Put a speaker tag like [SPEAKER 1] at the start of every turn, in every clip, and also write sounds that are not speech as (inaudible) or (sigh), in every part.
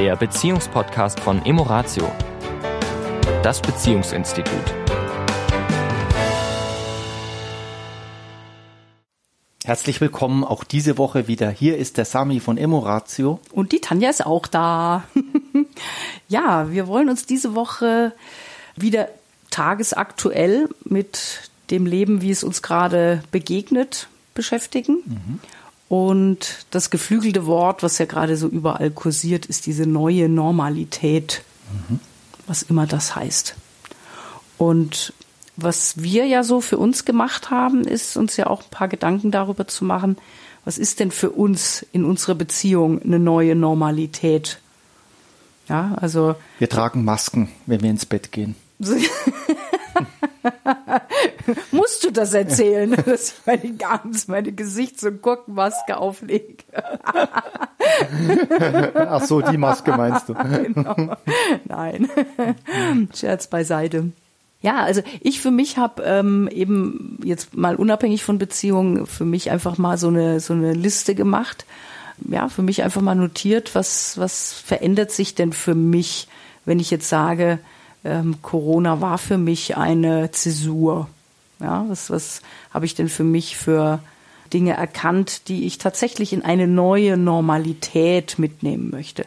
[SPEAKER 1] der Beziehungspodcast von Emoratio, das Beziehungsinstitut.
[SPEAKER 2] Herzlich willkommen auch diese Woche wieder. Hier ist der Sami von Emoratio.
[SPEAKER 3] Und die Tanja ist auch da. (laughs) ja, wir wollen uns diese Woche wieder tagesaktuell mit dem Leben, wie es uns gerade begegnet, beschäftigen. Mhm. Und das geflügelte Wort, was ja gerade so überall kursiert, ist diese neue Normalität, mhm. was immer das heißt. Und was wir ja so für uns gemacht haben, ist uns ja auch ein paar Gedanken darüber zu machen, was ist denn für uns in unserer Beziehung eine neue Normalität? Ja, also.
[SPEAKER 2] Wir tragen Masken, wenn wir ins Bett gehen. (laughs) (laughs)
[SPEAKER 3] Musst du das erzählen, (laughs) dass ich meine ganz meine Gesichts- und Gurkenmaske auflege? (laughs)
[SPEAKER 2] Ach so, die Maske meinst du?
[SPEAKER 3] Genau. Nein, Scherz beiseite. Ja, also ich für mich habe ähm, eben jetzt mal unabhängig von Beziehungen für mich einfach mal so eine so eine Liste gemacht. Ja, für mich einfach mal notiert, was was verändert sich denn für mich, wenn ich jetzt sage, ähm, Corona war für mich eine Zäsur. Ja, was, was habe ich denn für mich für Dinge erkannt, die ich tatsächlich in eine neue Normalität mitnehmen möchte?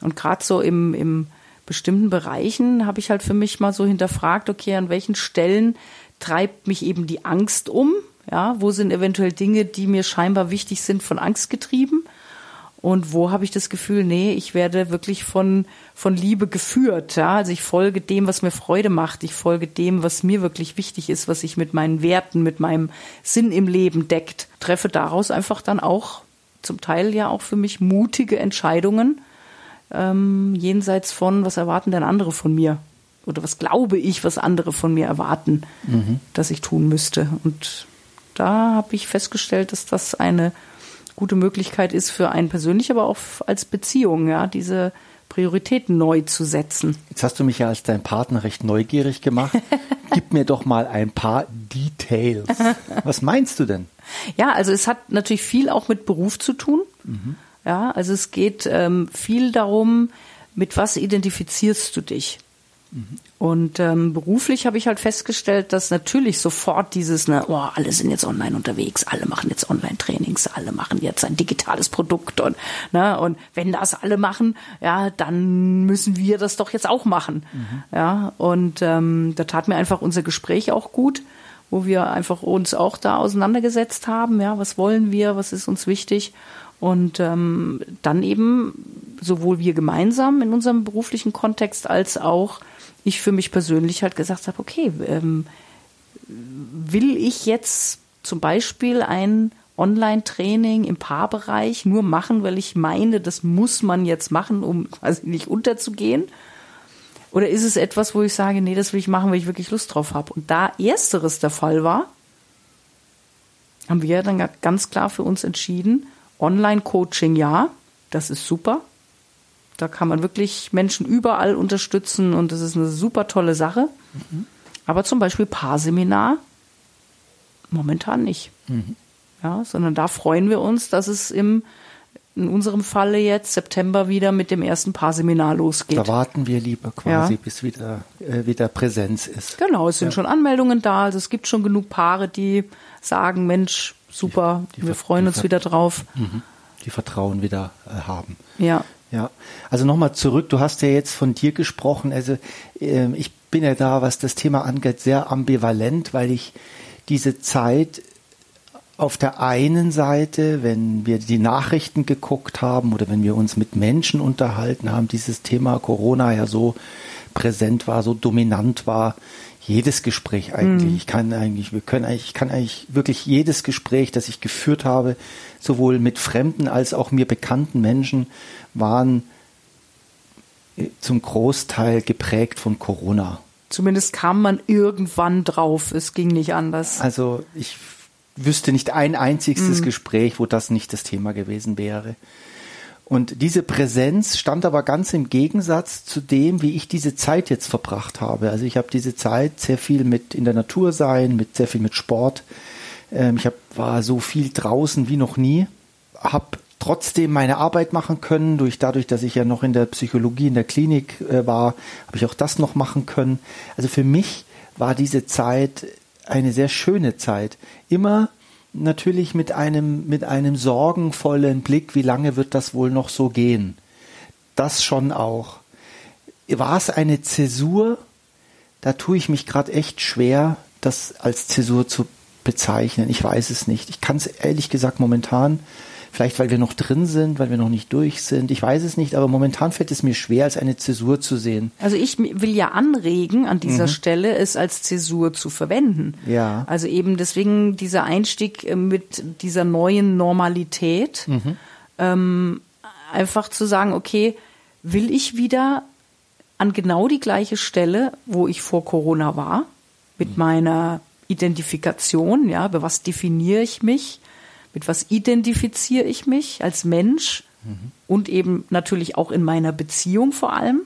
[SPEAKER 3] Und gerade so im, im bestimmten Bereichen habe ich halt für mich mal so hinterfragt, okay, an welchen Stellen treibt mich eben die Angst um? Ja, wo sind eventuell Dinge, die mir scheinbar wichtig sind, von Angst getrieben? Und wo habe ich das Gefühl, nee, ich werde wirklich von, von Liebe geführt. Ja? Also ich folge dem, was mir Freude macht. Ich folge dem, was mir wirklich wichtig ist, was sich mit meinen Werten, mit meinem Sinn im Leben deckt. Treffe daraus einfach dann auch zum Teil ja auch für mich mutige Entscheidungen, ähm, jenseits von, was erwarten denn andere von mir? Oder was glaube ich, was andere von mir erwarten, mhm. dass ich tun müsste. Und da habe ich festgestellt, dass das eine gute Möglichkeit ist für einen persönlich, aber auch als Beziehung, ja, diese Prioritäten neu zu setzen.
[SPEAKER 2] Jetzt hast du mich ja als dein Partner recht neugierig gemacht. (laughs) Gib mir doch mal ein paar Details. Was meinst du denn?
[SPEAKER 3] Ja, also es hat natürlich viel auch mit Beruf zu tun. Mhm. Ja, also es geht ähm, viel darum, mit was identifizierst du dich? Und ähm, beruflich habe ich halt festgestellt, dass natürlich sofort dieses, ne, oh, alle sind jetzt online unterwegs, alle machen jetzt Online-Trainings, alle machen jetzt ein digitales Produkt und ne, und wenn das alle machen, ja, dann müssen wir das doch jetzt auch machen, mhm. ja. Und ähm, da tat mir einfach unser Gespräch auch gut, wo wir einfach uns auch da auseinandergesetzt haben, ja, was wollen wir, was ist uns wichtig und ähm, dann eben sowohl wir gemeinsam in unserem beruflichen Kontext als auch ich für mich persönlich halt gesagt habe, okay, ähm, will ich jetzt zum Beispiel ein Online-Training im Paarbereich nur machen, weil ich meine, das muss man jetzt machen, um (laughs) quasi nicht unterzugehen? Oder ist es etwas, wo ich sage, nee, das will ich machen, weil ich wirklich Lust drauf habe? Und da ersteres der Fall war, haben wir dann ganz klar für uns entschieden, Online-Coaching ja, das ist super. Da kann man wirklich Menschen überall unterstützen und das ist eine super tolle Sache. Mhm. Aber zum Beispiel Paarseminar momentan nicht. Mhm. Ja, sondern da freuen wir uns, dass es im in unserem Falle jetzt September wieder mit dem ersten Paarseminar losgeht.
[SPEAKER 2] Da warten wir lieber quasi, ja. bis wieder, äh, wieder Präsenz ist.
[SPEAKER 3] Genau, es sind ja. schon Anmeldungen da. Also es gibt schon genug Paare, die sagen, Mensch, super, die, die wir freuen uns wieder drauf.
[SPEAKER 2] Mhm. Die Vertrauen wieder äh, haben.
[SPEAKER 3] Ja.
[SPEAKER 2] Ja, also nochmal zurück, du hast ja jetzt von dir gesprochen, also äh, ich bin ja da, was das Thema angeht, sehr ambivalent, weil ich diese Zeit auf der einen Seite, wenn wir die Nachrichten geguckt haben oder wenn wir uns mit Menschen unterhalten haben, dieses Thema Corona ja so präsent war, so dominant war, jedes Gespräch eigentlich. Mhm. Ich kann eigentlich, wir können eigentlich, ich kann eigentlich wirklich jedes Gespräch, das ich geführt habe, sowohl mit fremden als auch mir bekannten Menschen, waren äh, zum Großteil geprägt von Corona.
[SPEAKER 3] Zumindest kam man irgendwann drauf. Es ging nicht anders.
[SPEAKER 2] Also ich wüsste nicht ein einziges mhm. Gespräch, wo das nicht das Thema gewesen wäre. Und diese Präsenz stand aber ganz im Gegensatz zu dem, wie ich diese Zeit jetzt verbracht habe. Also ich habe diese Zeit sehr viel mit in der Natur sein, mit sehr viel mit Sport. Ähm, ich hab, war so viel draußen wie noch nie, habe trotzdem meine Arbeit machen können. Durch dadurch, dass ich ja noch in der Psychologie in der Klinik äh, war, habe ich auch das noch machen können. Also für mich war diese Zeit eine sehr schöne Zeit. Immer natürlich mit einem mit einem sorgenvollen Blick, wie lange wird das wohl noch so gehen? Das schon auch. War es eine Zäsur? Da tue ich mich gerade echt schwer, das als Zäsur zu bezeichnen. Ich weiß es nicht. Ich kann es ehrlich gesagt momentan Vielleicht, weil wir noch drin sind, weil wir noch nicht durch sind. Ich weiß es nicht, aber momentan fällt es mir schwer, als eine Zäsur zu sehen.
[SPEAKER 3] Also ich will ja anregen, an dieser mhm. Stelle es als Zäsur zu verwenden.
[SPEAKER 2] Ja.
[SPEAKER 3] Also eben deswegen dieser Einstieg äh, mit dieser neuen Normalität. Mhm. Ähm, einfach zu sagen, okay, will ich wieder an genau die gleiche Stelle, wo ich vor Corona war, mit mhm. meiner Identifikation, ja, über was definiere ich mich, mit was identifiziere ich mich als Mensch mhm. und eben natürlich auch in meiner Beziehung vor allem.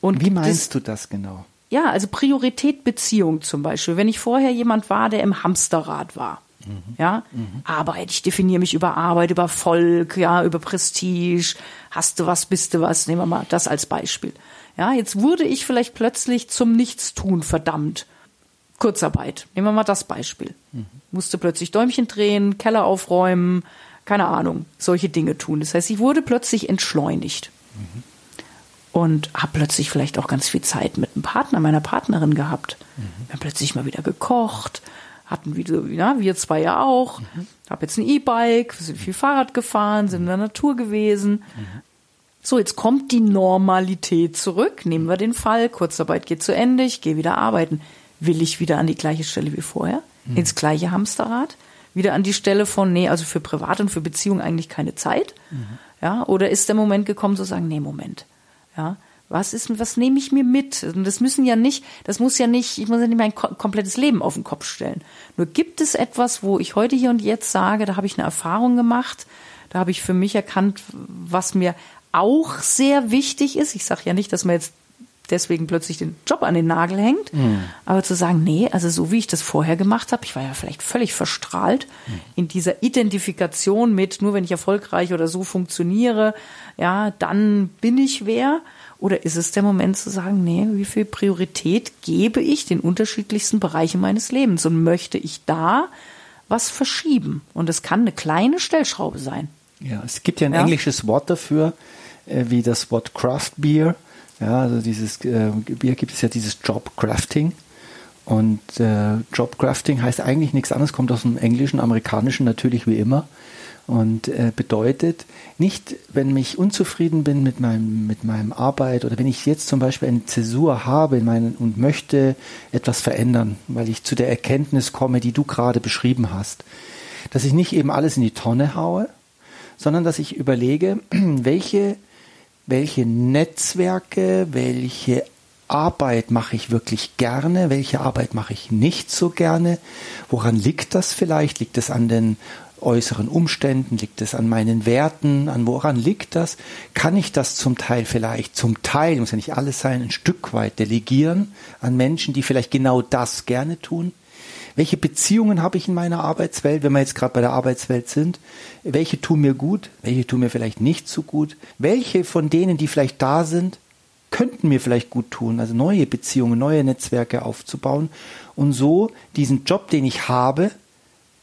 [SPEAKER 2] Und Wie meinst du das genau?
[SPEAKER 3] Ja, also Priorität Beziehung zum Beispiel. Wenn ich vorher jemand war, der im Hamsterrad war, mhm. ja, mhm. Arbeit, ich definiere mich über Arbeit, über Volk, ja, über Prestige, hast du was, bist du was, nehmen wir mal das als Beispiel. Ja, jetzt wurde ich vielleicht plötzlich zum Nichtstun verdammt Kurzarbeit. Nehmen wir mal das Beispiel. Mhm. Musste plötzlich Däumchen drehen, Keller aufräumen, keine Ahnung, solche Dinge tun. Das heißt, ich wurde plötzlich entschleunigt. Mhm. Und habe plötzlich vielleicht auch ganz viel Zeit mit einem Partner, meiner Partnerin gehabt. Mhm. Wir haben plötzlich mal wieder gekocht, hatten wieder, ja, wir zwei ja auch. Mhm. Hab jetzt ein E-Bike, sind viel Fahrrad gefahren, sind in der Natur gewesen. Mhm. So, jetzt kommt die Normalität zurück. Nehmen wir den Fall, Kurzarbeit geht zu Ende, ich gehe wieder arbeiten will ich wieder an die gleiche Stelle wie vorher, mhm. ins gleiche Hamsterrad, wieder an die Stelle von, nee, also für Privat und für Beziehung eigentlich keine Zeit. Mhm. Ja, oder ist der Moment gekommen zu sagen, nee, Moment. Ja, was ist, was nehme ich mir mit? Und das müssen ja nicht, das muss ja nicht, ich muss ja nicht mein komplettes Leben auf den Kopf stellen. Nur gibt es etwas, wo ich heute hier und jetzt sage, da habe ich eine Erfahrung gemacht, da habe ich für mich erkannt, was mir auch sehr wichtig ist. Ich sage ja nicht, dass man jetzt deswegen plötzlich den Job an den Nagel hängt. Mhm. Aber zu sagen, nee, also so wie ich das vorher gemacht habe, ich war ja vielleicht völlig verstrahlt mhm. in dieser Identifikation mit, nur wenn ich erfolgreich oder so funktioniere, ja, dann bin ich wer. Oder ist es der Moment zu sagen, nee, wie viel Priorität gebe ich den unterschiedlichsten Bereichen meines Lebens und möchte ich da was verschieben? Und es kann eine kleine Stellschraube sein.
[SPEAKER 2] Ja, es gibt ja ein ja? englisches Wort dafür, äh, wie das Wort Craft Beer ja, also dieses äh, Bier gibt es ja dieses Job Crafting. Und äh, Job Crafting heißt eigentlich nichts anderes, kommt aus dem Englischen, Amerikanischen natürlich wie immer. Und äh, bedeutet nicht, wenn ich unzufrieden bin mit meinem, mit meinem Arbeit oder wenn ich jetzt zum Beispiel eine Zäsur habe in meinen, und möchte etwas verändern, weil ich zu der Erkenntnis komme, die du gerade beschrieben hast, dass ich nicht eben alles in die Tonne haue, sondern dass ich überlege, (clears throat) welche welche Netzwerke, welche Arbeit mache ich wirklich gerne, welche Arbeit mache ich nicht so gerne, woran liegt das vielleicht? Liegt es an den äußeren Umständen, liegt es an meinen Werten, an woran liegt das? Kann ich das zum Teil vielleicht, zum Teil, muss ja nicht alles sein, ein Stück weit delegieren an Menschen, die vielleicht genau das gerne tun? Welche Beziehungen habe ich in meiner Arbeitswelt, wenn wir jetzt gerade bei der Arbeitswelt sind? Welche tun mir gut? Welche tun mir vielleicht nicht so gut? Welche von denen, die vielleicht da sind, könnten mir vielleicht gut tun? Also neue Beziehungen, neue Netzwerke aufzubauen und so diesen Job, den ich habe,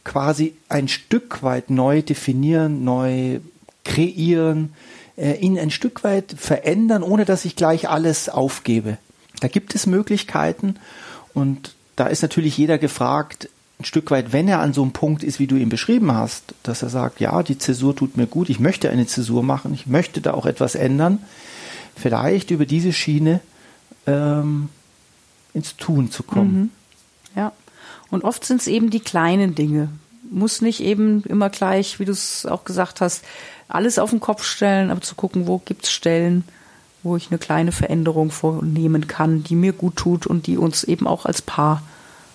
[SPEAKER 2] quasi ein Stück weit neu definieren, neu kreieren, äh, ihn ein Stück weit verändern, ohne dass ich gleich alles aufgebe. Da gibt es Möglichkeiten und da ist natürlich jeder gefragt, ein Stück weit, wenn er an so einem Punkt ist, wie du ihn beschrieben hast, dass er sagt, ja, die Zäsur tut mir gut, ich möchte eine Zäsur machen, ich möchte da auch etwas ändern, vielleicht über diese Schiene ähm, ins Tun zu kommen. Mhm.
[SPEAKER 3] Ja, und oft sind es eben die kleinen Dinge. Muss nicht eben immer gleich, wie du es auch gesagt hast, alles auf den Kopf stellen, aber zu gucken, wo gibt es Stellen, wo ich eine kleine Veränderung vornehmen kann, die mir gut tut und die uns eben auch als Paar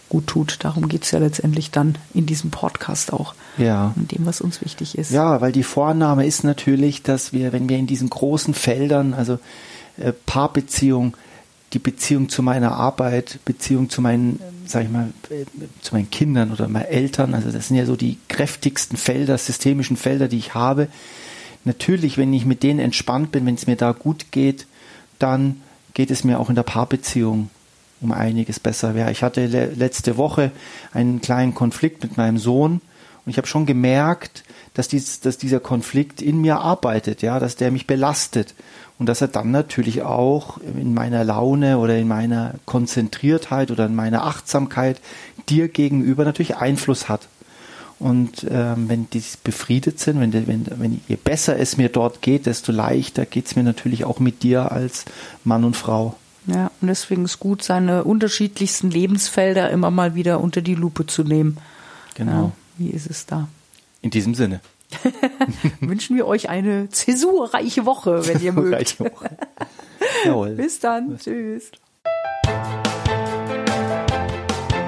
[SPEAKER 3] gut tut. Darum geht es ja letztendlich dann in diesem Podcast auch.
[SPEAKER 2] Ja.
[SPEAKER 3] Und dem, was uns wichtig ist.
[SPEAKER 2] Ja, weil die Vorannahme ist natürlich, dass wir, wenn wir in diesen großen Feldern, also äh, Paarbeziehung, die Beziehung zu meiner Arbeit, Beziehung zu meinen, sag ich mal, äh, zu meinen Kindern oder meinen Eltern. Also das sind ja so die kräftigsten Felder, systemischen Felder, die ich habe. Natürlich, wenn ich mit denen entspannt bin, wenn es mir da gut geht, dann geht es mir auch in der Paarbeziehung um einiges besser. Ja, ich hatte le letzte Woche einen kleinen Konflikt mit meinem Sohn und ich habe schon gemerkt, dass, dies, dass dieser Konflikt in mir arbeitet, ja, dass der mich belastet und dass er dann natürlich auch in meiner Laune oder in meiner Konzentriertheit oder in meiner Achtsamkeit dir gegenüber natürlich Einfluss hat. Und ähm, wenn die befriedet sind, wenn, wenn, wenn je besser es mir dort geht, desto leichter geht es mir natürlich auch mit dir als Mann und Frau.
[SPEAKER 3] Ja, und deswegen ist gut, seine unterschiedlichsten Lebensfelder immer mal wieder unter die Lupe zu nehmen.
[SPEAKER 2] Genau.
[SPEAKER 3] Ja, wie ist es da?
[SPEAKER 2] In diesem Sinne. (laughs)
[SPEAKER 3] Wünschen wir euch eine zäsurreiche Woche, wenn ihr mögt.
[SPEAKER 2] Woche. Jawohl. (laughs)
[SPEAKER 3] Bis dann. Tschüss.